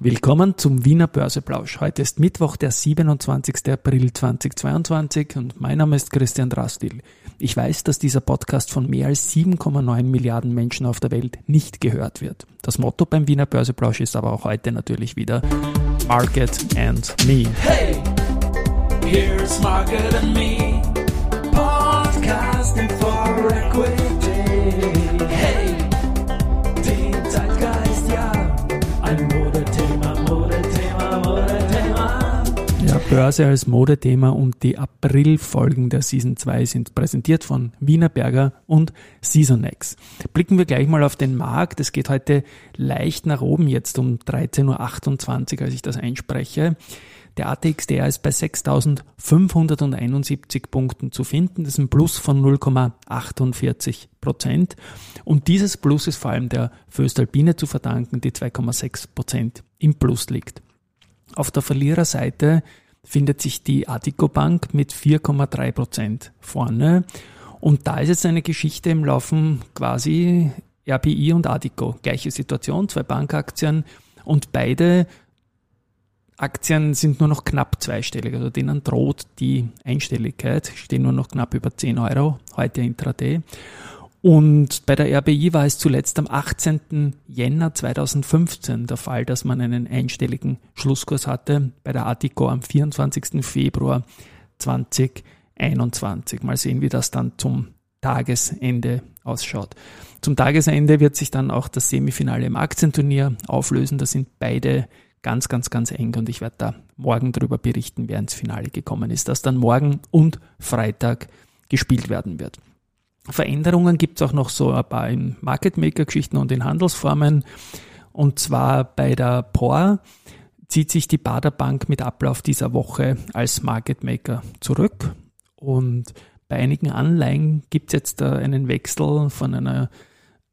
Willkommen zum Wiener Börseplausch. Heute ist Mittwoch, der 27. April 2022 und mein Name ist Christian Drastil. Ich weiß, dass dieser Podcast von mehr als 7,9 Milliarden Menschen auf der Welt nicht gehört wird. Das Motto beim Wiener Börseplausch ist aber auch heute natürlich wieder Market and Me. Hey, here's Market and Me, podcasting for equity. Börse als Modethema und die April-Folgen der Season 2 sind präsentiert von Wiener Berger und Seasonex. Blicken wir gleich mal auf den Markt. Es geht heute leicht nach oben jetzt um 13.28 Uhr, als ich das einspreche. Der ATXDR ist bei 6.571 Punkten zu finden. Das ist ein Plus von 0,48 Prozent. Und dieses Plus ist vor allem der Föstalpine zu verdanken, die 2,6 Prozent im Plus liegt. Auf der Verliererseite findet sich die Adico Bank mit 4,3 Prozent vorne. Und da ist jetzt eine Geschichte im Laufen quasi RBI und Adico. Gleiche Situation, zwei Bankaktien und beide Aktien sind nur noch knapp zweistellig, also denen droht die Einstelligkeit, stehen nur noch knapp über 10 Euro, heute intraday. Und bei der RBI war es zuletzt am 18. Jänner 2015 der Fall, dass man einen einstelligen Schlusskurs hatte, bei der Artico am 24. Februar 2021. Mal sehen, wie das dann zum Tagesende ausschaut. Zum Tagesende wird sich dann auch das Semifinale im Aktienturnier auflösen. Da sind beide ganz, ganz, ganz eng und ich werde da morgen darüber berichten, wer ins Finale gekommen ist, das dann morgen und Freitag gespielt werden wird. Veränderungen gibt es auch noch so ein paar in Market Maker Geschichten und in Handelsformen. Und zwar bei der POR zieht sich die Bader Bank mit Ablauf dieser Woche als Market Maker zurück. Und bei einigen Anleihen gibt es jetzt einen Wechsel von einer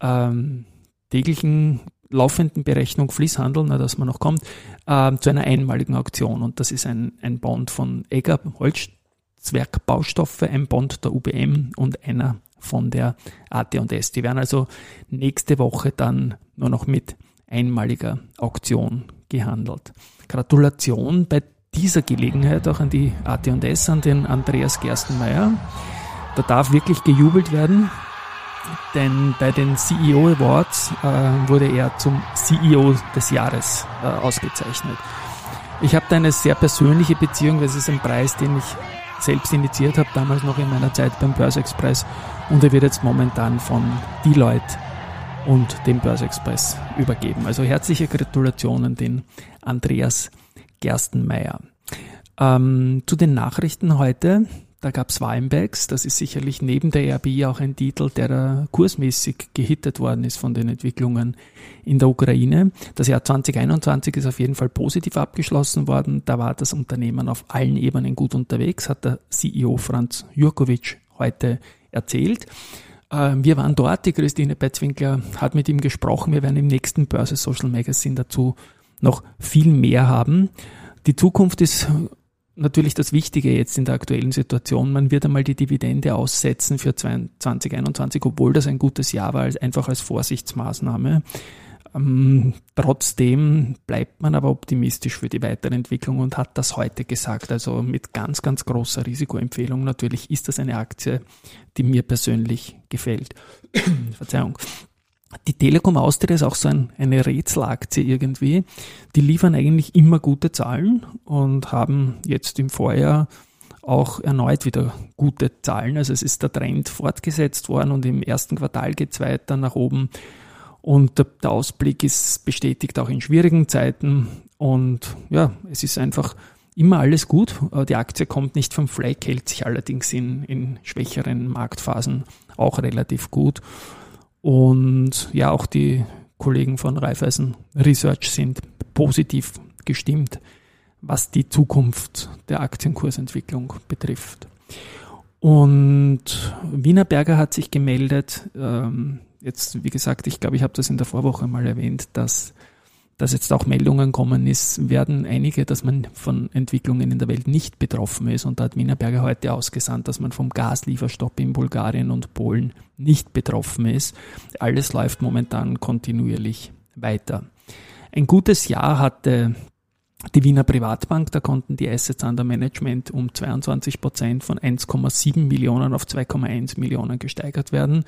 ähm, täglichen laufenden Berechnung Fließhandel, na, dass man noch kommt, äh, zu einer einmaligen Auktion. Und das ist ein, ein Bond von Egger Holzzwergbaustoffe, ein Bond der UBM und einer von der AT&S. Die werden also nächste Woche dann nur noch mit einmaliger Auktion gehandelt. Gratulation bei dieser Gelegenheit auch an die AT&S, an den Andreas Gerstenmeier. Da darf wirklich gejubelt werden denn bei den CEO Awards äh, wurde er zum CEO des Jahres äh, ausgezeichnet. Ich habe da eine sehr persönliche Beziehung, weil es ist ein Preis, den ich selbst initiiert habe, damals noch in meiner Zeit beim Börse und er wird jetzt momentan von Deloitte und dem Börse übergeben. Also herzliche Gratulationen den Andreas Gerstenmeier. Ähm, zu den Nachrichten heute. Da gab es Weinbergs, das ist sicherlich neben der RBI auch ein Titel, der kursmäßig gehittet worden ist von den Entwicklungen in der Ukraine. Das Jahr 2021 ist auf jeden Fall positiv abgeschlossen worden. Da war das Unternehmen auf allen Ebenen gut unterwegs, hat der CEO Franz Jurkovic heute erzählt. Ähm, wir waren dort, die Christine Betzwinkler hat mit ihm gesprochen. Wir werden im nächsten Börse Social Magazine dazu noch viel mehr haben. Die Zukunft ist natürlich das Wichtige jetzt in der aktuellen Situation. Man wird einmal die Dividende aussetzen für 2021, obwohl das ein gutes Jahr war, einfach als Vorsichtsmaßnahme. Ähm, trotzdem bleibt man aber optimistisch für die weitere Entwicklung und hat das heute gesagt. Also mit ganz, ganz großer Risikoempfehlung. Natürlich ist das eine Aktie, die mir persönlich gefällt. Verzeihung. Die Telekom Austria ist auch so ein, eine Rätselaktie irgendwie. Die liefern eigentlich immer gute Zahlen und haben jetzt im Vorjahr auch erneut wieder gute Zahlen. Also es ist der Trend fortgesetzt worden und im ersten Quartal geht es weiter nach oben. Und der, der Ausblick ist bestätigt auch in schwierigen Zeiten. Und ja, es ist einfach immer alles gut. Die Aktie kommt nicht vom Fleck, hält sich allerdings in, in schwächeren Marktphasen auch relativ gut. Und ja, auch die Kollegen von Raiffeisen Research sind positiv gestimmt, was die Zukunft der Aktienkursentwicklung betrifft. Und Wiener Berger hat sich gemeldet, ähm, jetzt wie gesagt, ich glaube, ich habe das in der Vorwoche mal erwähnt, dass dass jetzt auch Meldungen kommen ist, werden einige, dass man von Entwicklungen in der Welt nicht betroffen ist. Und da hat Wienerberger heute ausgesandt, dass man vom Gaslieferstopp in Bulgarien und Polen nicht betroffen ist. Alles läuft momentan kontinuierlich weiter. Ein gutes Jahr hatte die Wiener Privatbank, da konnten die Assets under Management um 22 Prozent von 1,7 Millionen auf 2,1 Millionen gesteigert werden.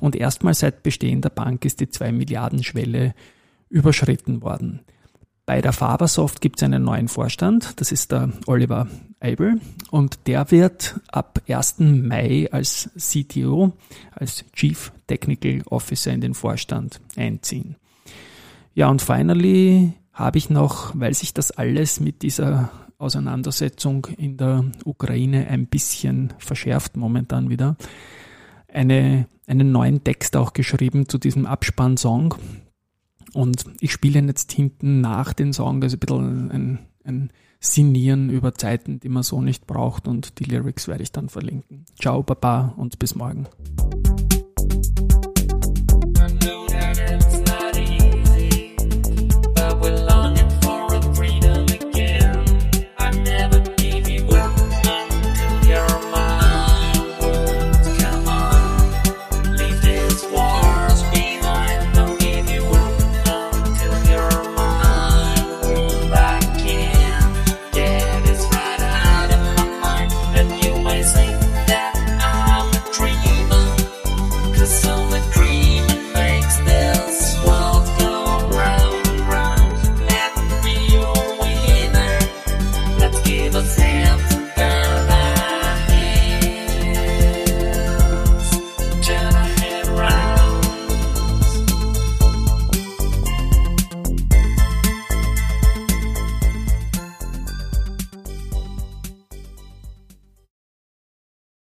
Und erstmals seit Bestehen der Bank ist die 2 Milliarden Schwelle überschritten worden. Bei der Fabersoft gibt es einen neuen Vorstand, das ist der Oliver Eibel und der wird ab 1. Mai als CTO, als Chief Technical Officer in den Vorstand einziehen. Ja, und finally habe ich noch, weil sich das alles mit dieser Auseinandersetzung in der Ukraine ein bisschen verschärft momentan wieder, eine, einen neuen Text auch geschrieben zu diesem Abspannsong. Und ich spiele jetzt hinten nach den Song, also ein bisschen ein, ein Sinieren über Zeiten, die man so nicht braucht und die Lyrics werde ich dann verlinken. Ciao, Baba und bis morgen.